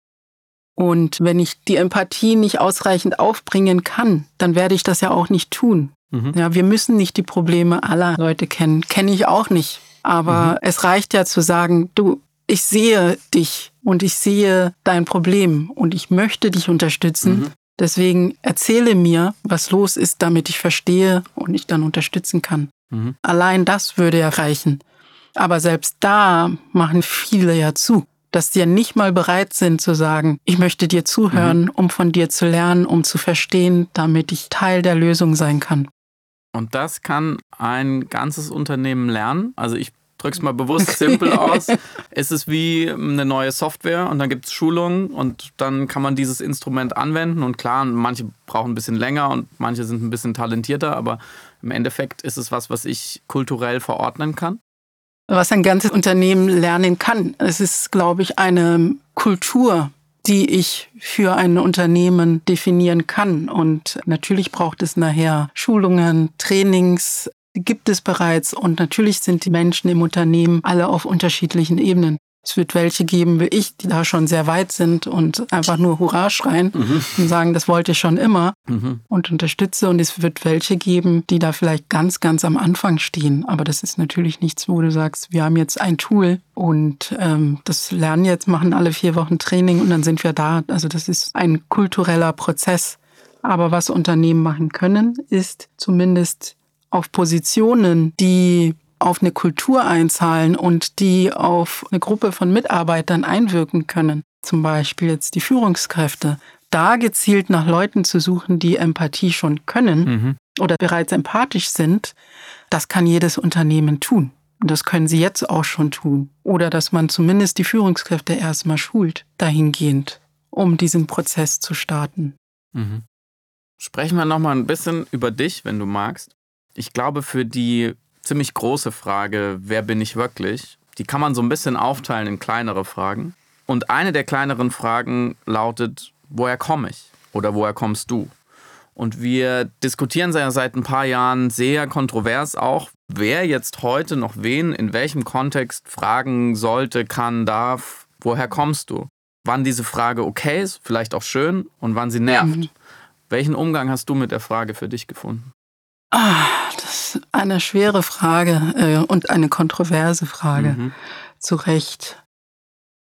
Und wenn ich die Empathie nicht ausreichend aufbringen kann, dann werde ich das ja auch nicht tun. Mhm. Ja, wir müssen nicht die Probleme aller Leute kennen. Kenne ich auch nicht. Aber mhm. es reicht ja zu sagen, du, ich sehe dich und ich sehe dein Problem und ich möchte dich unterstützen. Mhm. Deswegen erzähle mir, was los ist, damit ich verstehe und ich dann unterstützen kann. Mhm. Allein das würde ja reichen. Aber selbst da machen viele ja zu, dass die ja nicht mal bereit sind zu sagen, ich möchte dir zuhören, mhm. um von dir zu lernen, um zu verstehen, damit ich Teil der Lösung sein kann. Und das kann ein ganzes Unternehmen lernen. Also ich drück's mal bewusst simpel aus. Es ist wie eine neue Software und dann gibt es Schulungen und dann kann man dieses Instrument anwenden. Und klar, manche brauchen ein bisschen länger und manche sind ein bisschen talentierter, aber im Endeffekt ist es was, was ich kulturell verordnen kann. Was ein ganzes Unternehmen lernen kann. Es ist, glaube ich, eine Kultur, die ich für ein Unternehmen definieren kann. Und natürlich braucht es nachher Schulungen, Trainings, gibt es bereits. Und natürlich sind die Menschen im Unternehmen alle auf unterschiedlichen Ebenen. Es wird welche geben wie ich, die da schon sehr weit sind und einfach nur Hurra schreien mhm. und sagen, das wollte ich schon immer mhm. und unterstütze. Und es wird welche geben, die da vielleicht ganz, ganz am Anfang stehen. Aber das ist natürlich nichts, wo du sagst, wir haben jetzt ein Tool und ähm, das lernen jetzt, machen alle vier Wochen Training und dann sind wir da. Also das ist ein kultureller Prozess. Aber was Unternehmen machen können, ist zumindest auf Positionen, die auf eine Kultur einzahlen und die auf eine Gruppe von Mitarbeitern einwirken können, zum Beispiel jetzt die Führungskräfte, da gezielt nach Leuten zu suchen, die Empathie schon können mhm. oder bereits empathisch sind, das kann jedes Unternehmen tun. Und das können sie jetzt auch schon tun. Oder dass man zumindest die Führungskräfte erstmal schult, dahingehend, um diesen Prozess zu starten. Mhm. Sprechen wir nochmal ein bisschen über dich, wenn du magst. Ich glaube, für die ziemlich große Frage, wer bin ich wirklich? Die kann man so ein bisschen aufteilen in kleinere Fragen. Und eine der kleineren Fragen lautet, woher komme ich? Oder woher kommst du? Und wir diskutieren seit ein paar Jahren sehr kontrovers auch, wer jetzt heute noch wen in welchem Kontext fragen sollte, kann, darf, woher kommst du? Wann diese Frage okay ist, vielleicht auch schön und wann sie nervt. Mhm. Welchen Umgang hast du mit der Frage für dich gefunden? Ah, das ist eine schwere Frage äh, und eine kontroverse Frage. Mhm. Zu Recht.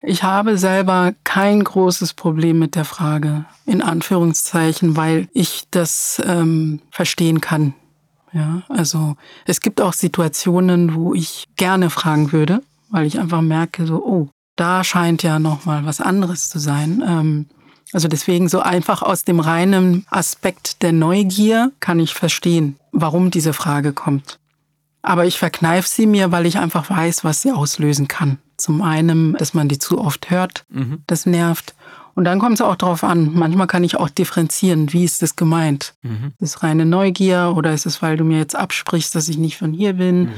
Ich habe selber kein großes Problem mit der Frage, in Anführungszeichen, weil ich das ähm, verstehen kann. Ja, also es gibt auch Situationen, wo ich gerne fragen würde, weil ich einfach merke, so, oh, da scheint ja noch mal was anderes zu sein. Ähm, also deswegen so einfach aus dem reinen Aspekt der Neugier kann ich verstehen, warum diese Frage kommt. Aber ich verkneife sie mir, weil ich einfach weiß, was sie auslösen kann. Zum einen, dass man die zu oft hört, mhm. das nervt. Und dann kommt es auch darauf an. Manchmal kann ich auch differenzieren, wie ist das gemeint? Mhm. Ist es reine Neugier oder ist es, weil du mir jetzt absprichst, dass ich nicht von hier bin? Mhm.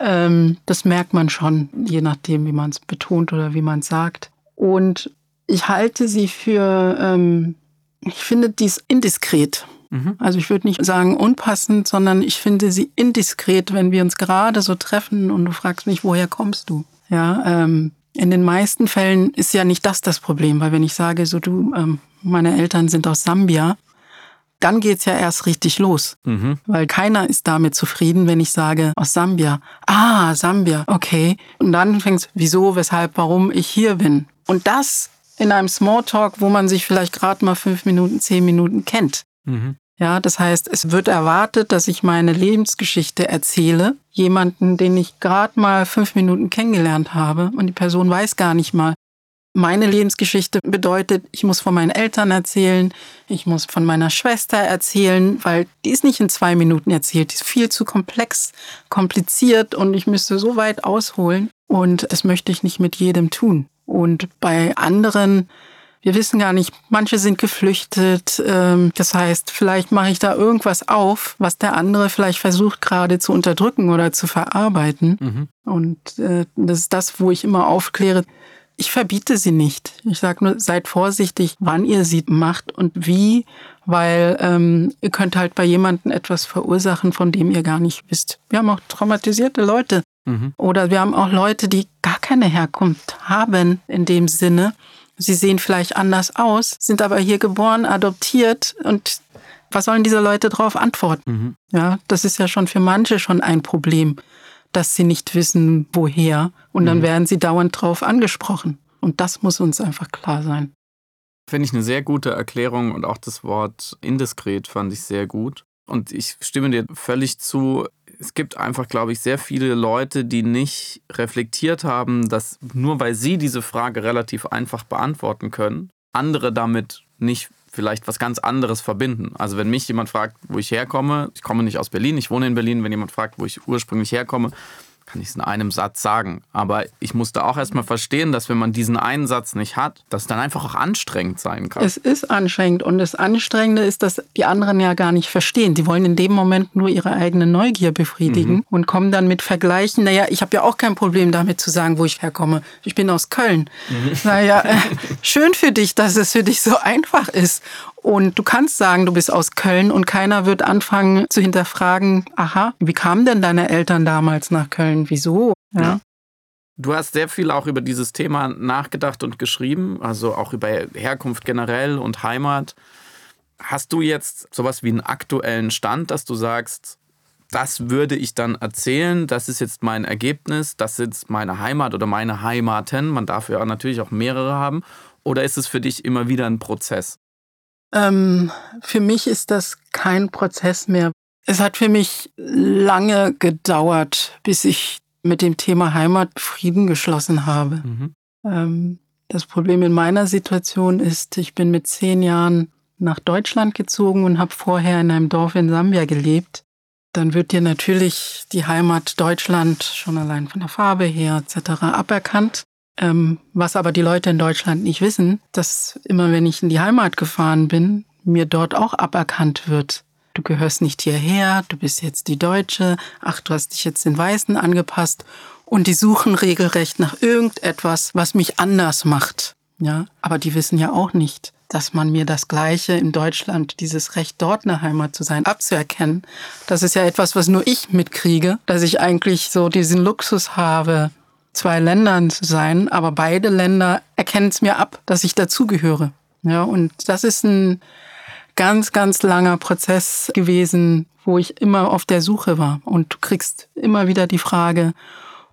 Ähm, das merkt man schon, je nachdem, wie man es betont oder wie man es sagt. Und ich halte sie für, ähm, ich finde dies indiskret. Mhm. Also ich würde nicht sagen unpassend, sondern ich finde sie indiskret, wenn wir uns gerade so treffen und du fragst mich, woher kommst du? Ja, ähm, in den meisten Fällen ist ja nicht das das Problem, weil wenn ich sage, so du, ähm, meine Eltern sind aus Sambia, dann geht's ja erst richtig los. Mhm. Weil keiner ist damit zufrieden, wenn ich sage, aus Sambia. Ah, Sambia, okay. Und dann fängt's, wieso, weshalb, warum ich hier bin. Und das in einem Smalltalk, wo man sich vielleicht gerade mal fünf Minuten, zehn Minuten kennt. Mhm. Ja, das heißt, es wird erwartet, dass ich meine Lebensgeschichte erzähle, jemanden, den ich gerade mal fünf Minuten kennengelernt habe und die Person weiß gar nicht mal. Meine Lebensgeschichte bedeutet, ich muss von meinen Eltern erzählen, ich muss von meiner Schwester erzählen, weil die ist nicht in zwei Minuten erzählt, die ist viel zu komplex, kompliziert und ich müsste so weit ausholen und das möchte ich nicht mit jedem tun. Und bei anderen, wir wissen gar nicht, manche sind geflüchtet. Ähm, das heißt, vielleicht mache ich da irgendwas auf, was der andere vielleicht versucht gerade zu unterdrücken oder zu verarbeiten. Mhm. Und äh, das ist das, wo ich immer aufkläre. Ich verbiete sie nicht. Ich sage nur, seid vorsichtig, wann ihr sie macht und wie, weil ähm, ihr könnt halt bei jemandem etwas verursachen, von dem ihr gar nicht wisst. Wir haben auch traumatisierte Leute, Mhm. Oder wir haben auch Leute, die gar keine Herkunft haben in dem Sinne. Sie sehen vielleicht anders aus, sind aber hier geboren, adoptiert und was sollen diese Leute darauf antworten? Mhm. Ja, das ist ja schon für manche schon ein Problem, dass sie nicht wissen, woher und dann mhm. werden sie dauernd drauf angesprochen. Und das muss uns einfach klar sein. Finde ich eine sehr gute Erklärung und auch das Wort indiskret fand ich sehr gut. Und ich stimme dir völlig zu es gibt einfach, glaube ich, sehr viele Leute, die nicht reflektiert haben, dass nur weil sie diese Frage relativ einfach beantworten können, andere damit nicht vielleicht was ganz anderes verbinden. Also wenn mich jemand fragt, wo ich herkomme, ich komme nicht aus Berlin, ich wohne in Berlin, wenn jemand fragt, wo ich ursprünglich herkomme, es in einem Satz sagen. Aber ich musste auch erstmal verstehen, dass wenn man diesen einen Satz nicht hat, dass es dann einfach auch anstrengend sein kann. Es ist anstrengend und das Anstrengende ist, dass die anderen ja gar nicht verstehen. Die wollen in dem Moment nur ihre eigene Neugier befriedigen mhm. und kommen dann mit Vergleichen. Naja, ich habe ja auch kein Problem damit zu sagen, wo ich herkomme. Ich bin aus Köln. Mhm. Naja, äh, schön für dich, dass es für dich so einfach ist. Und du kannst sagen, du bist aus Köln und keiner wird anfangen zu hinterfragen, aha, wie kamen denn deine Eltern damals nach Köln? Wieso? Ja. ja. Du hast sehr viel auch über dieses Thema nachgedacht und geschrieben, also auch über Herkunft generell und Heimat. Hast du jetzt sowas wie einen aktuellen Stand, dass du sagst, das würde ich dann erzählen, das ist jetzt mein Ergebnis, das ist meine Heimat oder meine Heimaten. Man darf ja natürlich auch mehrere haben. Oder ist es für dich immer wieder ein Prozess? Ähm, für mich ist das kein Prozess mehr. Es hat für mich lange gedauert, bis ich mit dem Thema Heimat Frieden geschlossen habe. Mhm. Ähm, das Problem in meiner Situation ist, ich bin mit zehn Jahren nach Deutschland gezogen und habe vorher in einem Dorf in Sambia gelebt. Dann wird dir natürlich die Heimat Deutschland schon allein von der Farbe her etc. aberkannt. Ähm, was aber die Leute in Deutschland nicht wissen, dass immer wenn ich in die Heimat gefahren bin, mir dort auch aberkannt wird. Du gehörst nicht hierher, du bist jetzt die Deutsche, ach, du hast dich jetzt den Weißen angepasst und die suchen regelrecht nach irgendetwas, was mich anders macht. Ja, aber die wissen ja auch nicht, dass man mir das Gleiche in Deutschland, dieses Recht dort eine Heimat zu sein, abzuerkennen. Das ist ja etwas, was nur ich mitkriege, dass ich eigentlich so diesen Luxus habe, zwei Ländern zu sein, aber beide Länder erkennen es mir ab, dass ich dazugehöre. Ja, und das ist ein ganz, ganz langer Prozess gewesen, wo ich immer auf der Suche war. Und du kriegst immer wieder die Frage,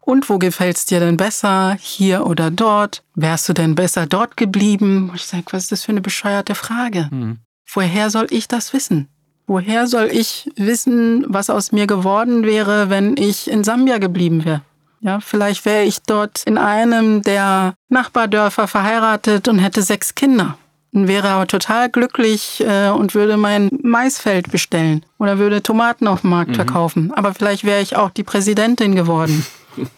und wo gefällt's dir denn besser, hier oder dort? Wärst du denn besser dort geblieben? Ich sage, was ist das für eine bescheuerte Frage? Mhm. Woher soll ich das wissen? Woher soll ich wissen, was aus mir geworden wäre, wenn ich in Sambia geblieben wäre? Ja, vielleicht wäre ich dort in einem der Nachbardörfer verheiratet und hätte sechs Kinder. Und wäre aber total glücklich äh, und würde mein Maisfeld bestellen oder würde Tomaten auf dem Markt mhm. verkaufen. Aber vielleicht wäre ich auch die Präsidentin geworden.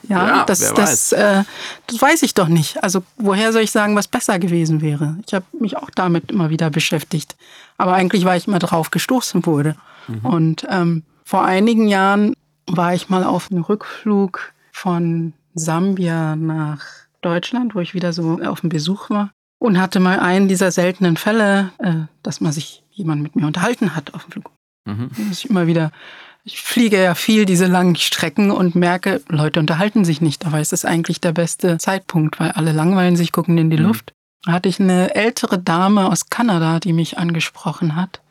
Ja, ja das, das, äh, das weiß ich doch nicht. Also woher soll ich sagen, was besser gewesen wäre? Ich habe mich auch damit immer wieder beschäftigt. Aber eigentlich war ich immer drauf gestoßen wurde. Mhm. Und ähm, vor einigen Jahren war ich mal auf einem Rückflug von Sambia nach Deutschland, wo ich wieder so auf dem Besuch war und hatte mal einen dieser seltenen Fälle, äh, dass man sich jemand mit mir unterhalten hat auf dem Flug. Mhm. Ich immer wieder, ich fliege ja viel diese langen Strecken und merke, Leute unterhalten sich nicht, aber es ist eigentlich der beste Zeitpunkt, weil alle langweilen sich, gucken in die mhm. Luft. Da hatte ich eine ältere Dame aus Kanada, die mich angesprochen hat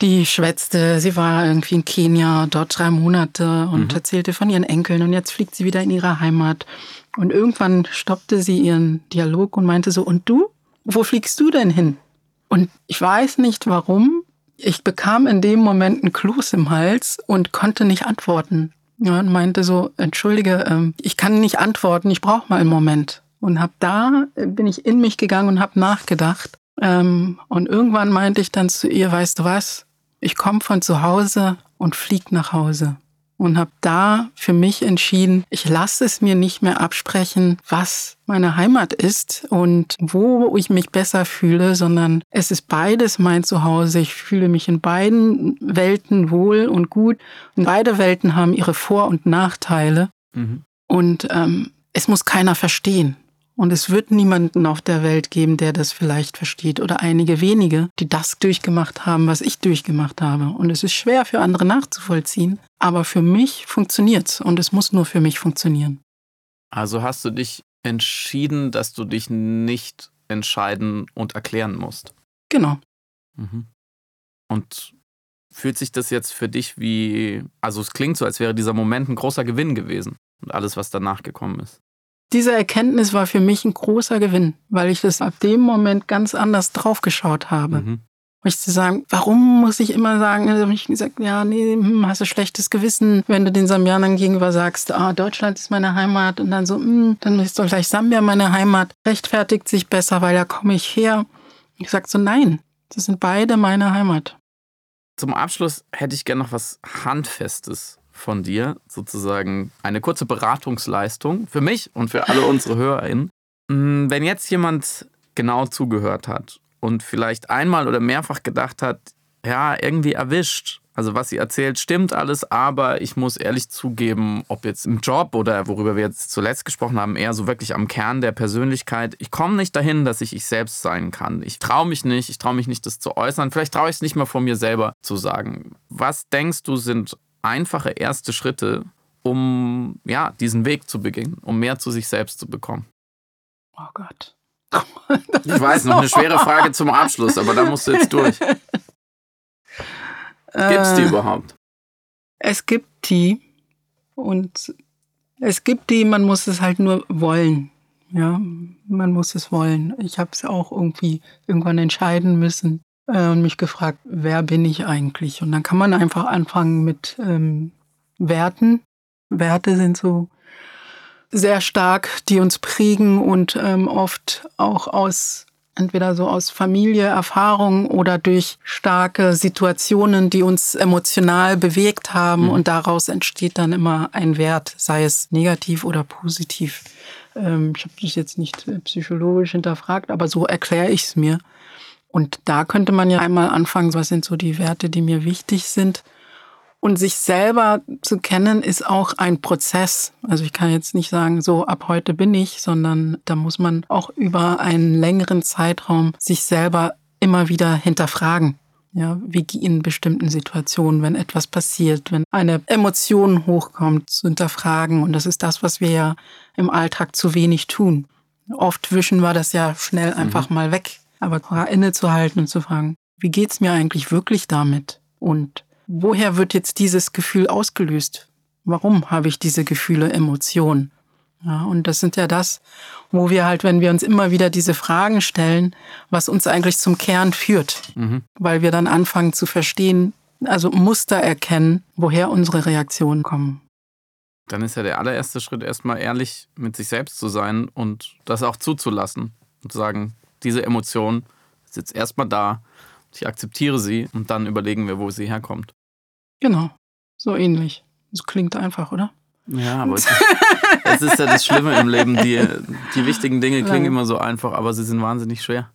die schwätzte, sie war irgendwie in Kenia, dort drei Monate und mhm. erzählte von ihren Enkeln und jetzt fliegt sie wieder in ihre Heimat. Und irgendwann stoppte sie ihren Dialog und meinte so, und du? Wo fliegst du denn hin? Und ich weiß nicht warum. Ich bekam in dem Moment einen Kloß im Hals und konnte nicht antworten. Ja, und meinte so, entschuldige, ähm, ich kann nicht antworten, ich brauche mal einen Moment. Und hab da, äh, bin ich in mich gegangen und hab nachgedacht. Ähm, und irgendwann meinte ich dann zu ihr, weißt du was, ich komme von zu Hause und fliege nach Hause und habe da für mich entschieden, ich lasse es mir nicht mehr absprechen, was meine Heimat ist und wo ich mich besser fühle, sondern es ist beides mein Zuhause. Ich fühle mich in beiden Welten wohl und gut. Und beide Welten haben ihre Vor- und Nachteile. Mhm. Und ähm, es muss keiner verstehen. Und es wird niemanden auf der Welt geben, der das vielleicht versteht oder einige wenige, die das durchgemacht haben, was ich durchgemacht habe. Und es ist schwer für andere nachzuvollziehen, aber für mich funktioniert's und es muss nur für mich funktionieren. Also hast du dich entschieden, dass du dich nicht entscheiden und erklären musst. Genau. Mhm. Und fühlt sich das jetzt für dich wie, also es klingt so, als wäre dieser Moment ein großer Gewinn gewesen und alles, was danach gekommen ist. Diese Erkenntnis war für mich ein großer Gewinn, weil ich das ab dem Moment ganz anders draufgeschaut habe. Mhm. Ich zu sagen, warum muss ich immer sagen, also ich gesagt, ja, nee, hm, hast du schlechtes Gewissen, wenn du den Sambianern gegenüber sagst, ah, Deutschland ist meine Heimat und dann so, hm, dann ist doch gleich Sambia meine Heimat, rechtfertigt sich besser, weil da komme ich her. Ich sag so, nein, das sind beide meine Heimat. Zum Abschluss hätte ich gerne noch was Handfestes von dir sozusagen eine kurze Beratungsleistung für mich und für alle unsere HörerInnen. Mm, wenn jetzt jemand genau zugehört hat und vielleicht einmal oder mehrfach gedacht hat, ja, irgendwie erwischt, also was sie erzählt, stimmt alles, aber ich muss ehrlich zugeben, ob jetzt im Job oder worüber wir jetzt zuletzt gesprochen haben, eher so wirklich am Kern der Persönlichkeit. Ich komme nicht dahin, dass ich ich selbst sein kann. Ich traue mich nicht, ich traue mich nicht, das zu äußern. Vielleicht traue ich es nicht mal von mir selber zu sagen. Was denkst du sind einfache erste Schritte, um ja, diesen Weg zu beginnen, um mehr zu sich selbst zu bekommen? Oh Gott. ich weiß, noch eine schwere Frage zum Abschluss, aber da musst du jetzt durch. Gibt es die äh, überhaupt? Es gibt die und es gibt die, man muss es halt nur wollen. Ja, man muss es wollen. Ich habe es auch irgendwie irgendwann entscheiden müssen äh, und mich gefragt, wer bin ich eigentlich? Und dann kann man einfach anfangen mit ähm, Werten. Werte sind so sehr stark, die uns prägen und ähm, oft auch aus entweder so aus Familie, Erfahrung oder durch starke Situationen, die uns emotional bewegt haben. Mhm. Und daraus entsteht dann immer ein Wert, sei es negativ oder positiv. Ähm, ich habe das jetzt nicht äh, psychologisch hinterfragt, aber so erkläre ich es mir. Und da könnte man ja einmal anfangen, was sind so die Werte, die mir wichtig sind. Und sich selber zu kennen, ist auch ein Prozess. Also ich kann jetzt nicht sagen, so ab heute bin ich, sondern da muss man auch über einen längeren Zeitraum sich selber immer wieder hinterfragen. Ja, wie in bestimmten Situationen, wenn etwas passiert, wenn eine Emotion hochkommt, zu hinterfragen. Und das ist das, was wir ja im Alltag zu wenig tun. Oft wischen wir das ja schnell einfach mhm. mal weg. Aber innezuhalten und zu fragen, wie geht's mir eigentlich wirklich damit? Und woher wird jetzt dieses Gefühl ausgelöst? Warum habe ich diese Gefühle, Emotionen? Ja, und das sind ja das, wo wir halt, wenn wir uns immer wieder diese Fragen stellen, was uns eigentlich zum Kern führt, mhm. weil wir dann anfangen zu verstehen, also Muster erkennen, woher unsere Reaktionen kommen. Dann ist ja der allererste Schritt erstmal ehrlich mit sich selbst zu sein und das auch zuzulassen und zu sagen, diese Emotion ist jetzt erstmal da, ich akzeptiere sie und dann überlegen wir, wo sie herkommt. Genau, so ähnlich. Das klingt einfach, oder? Ja, aber es ist, ja das Schlimme im Leben. Die, die wichtigen Dinge klingen immer so einfach, aber sie sind wahnsinnig schwer.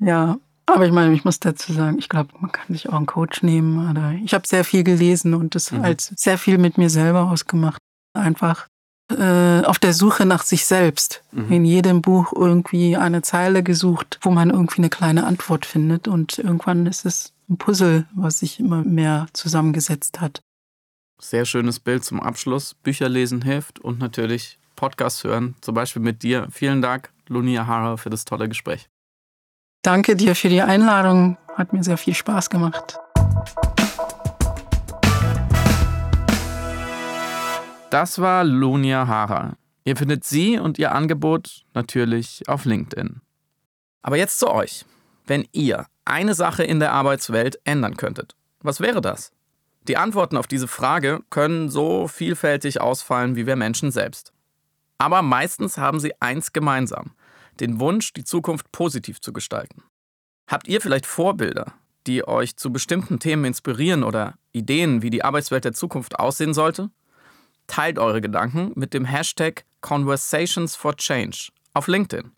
Ja, aber ich meine, ich muss dazu sagen, ich glaube, man kann sich auch einen Coach nehmen. Oder ich habe sehr viel gelesen und das mhm. halt sehr viel mit mir selber ausgemacht. Einfach äh, auf der Suche nach sich selbst. Mhm. In jedem Buch irgendwie eine Zeile gesucht, wo man irgendwie eine kleine Antwort findet. Und irgendwann ist es ein Puzzle, was sich immer mehr zusammengesetzt hat. Sehr schönes Bild zum Abschluss. Bücher lesen hilft und natürlich Podcasts hören, zum Beispiel mit dir. Vielen Dank, Lunia Hara, für das tolle Gespräch. Danke dir für die Einladung. Hat mir sehr viel Spaß gemacht. Das war Lunia Hara. Ihr findet sie und ihr Angebot natürlich auf LinkedIn. Aber jetzt zu euch. Wenn ihr eine Sache in der Arbeitswelt ändern könntet, was wäre das? Die Antworten auf diese Frage können so vielfältig ausfallen wie wir Menschen selbst. Aber meistens haben sie eins gemeinsam, den Wunsch, die Zukunft positiv zu gestalten. Habt ihr vielleicht Vorbilder, die euch zu bestimmten Themen inspirieren oder Ideen, wie die Arbeitswelt der Zukunft aussehen sollte? Teilt eure Gedanken mit dem Hashtag Conversations for Change auf LinkedIn.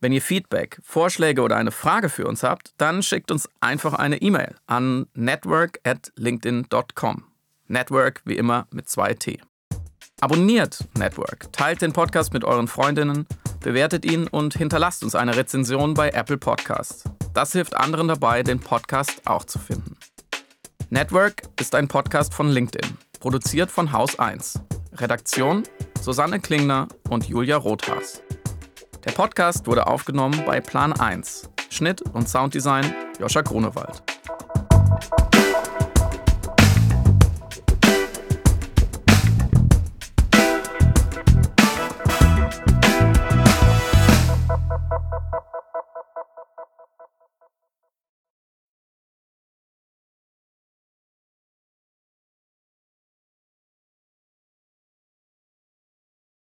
Wenn ihr Feedback, Vorschläge oder eine Frage für uns habt, dann schickt uns einfach eine E-Mail an network at linkedin.com. Network wie immer mit zwei T. Abonniert Network, teilt den Podcast mit euren Freundinnen, bewertet ihn und hinterlasst uns eine Rezension bei Apple Podcasts. Das hilft anderen dabei, den Podcast auch zu finden. Network ist ein Podcast von LinkedIn, produziert von Haus 1. Redaktion Susanne Klingner und Julia Rothas. Der Podcast wurde aufgenommen bei Plan 1. Schnitt und Sounddesign Joscha Grunewald.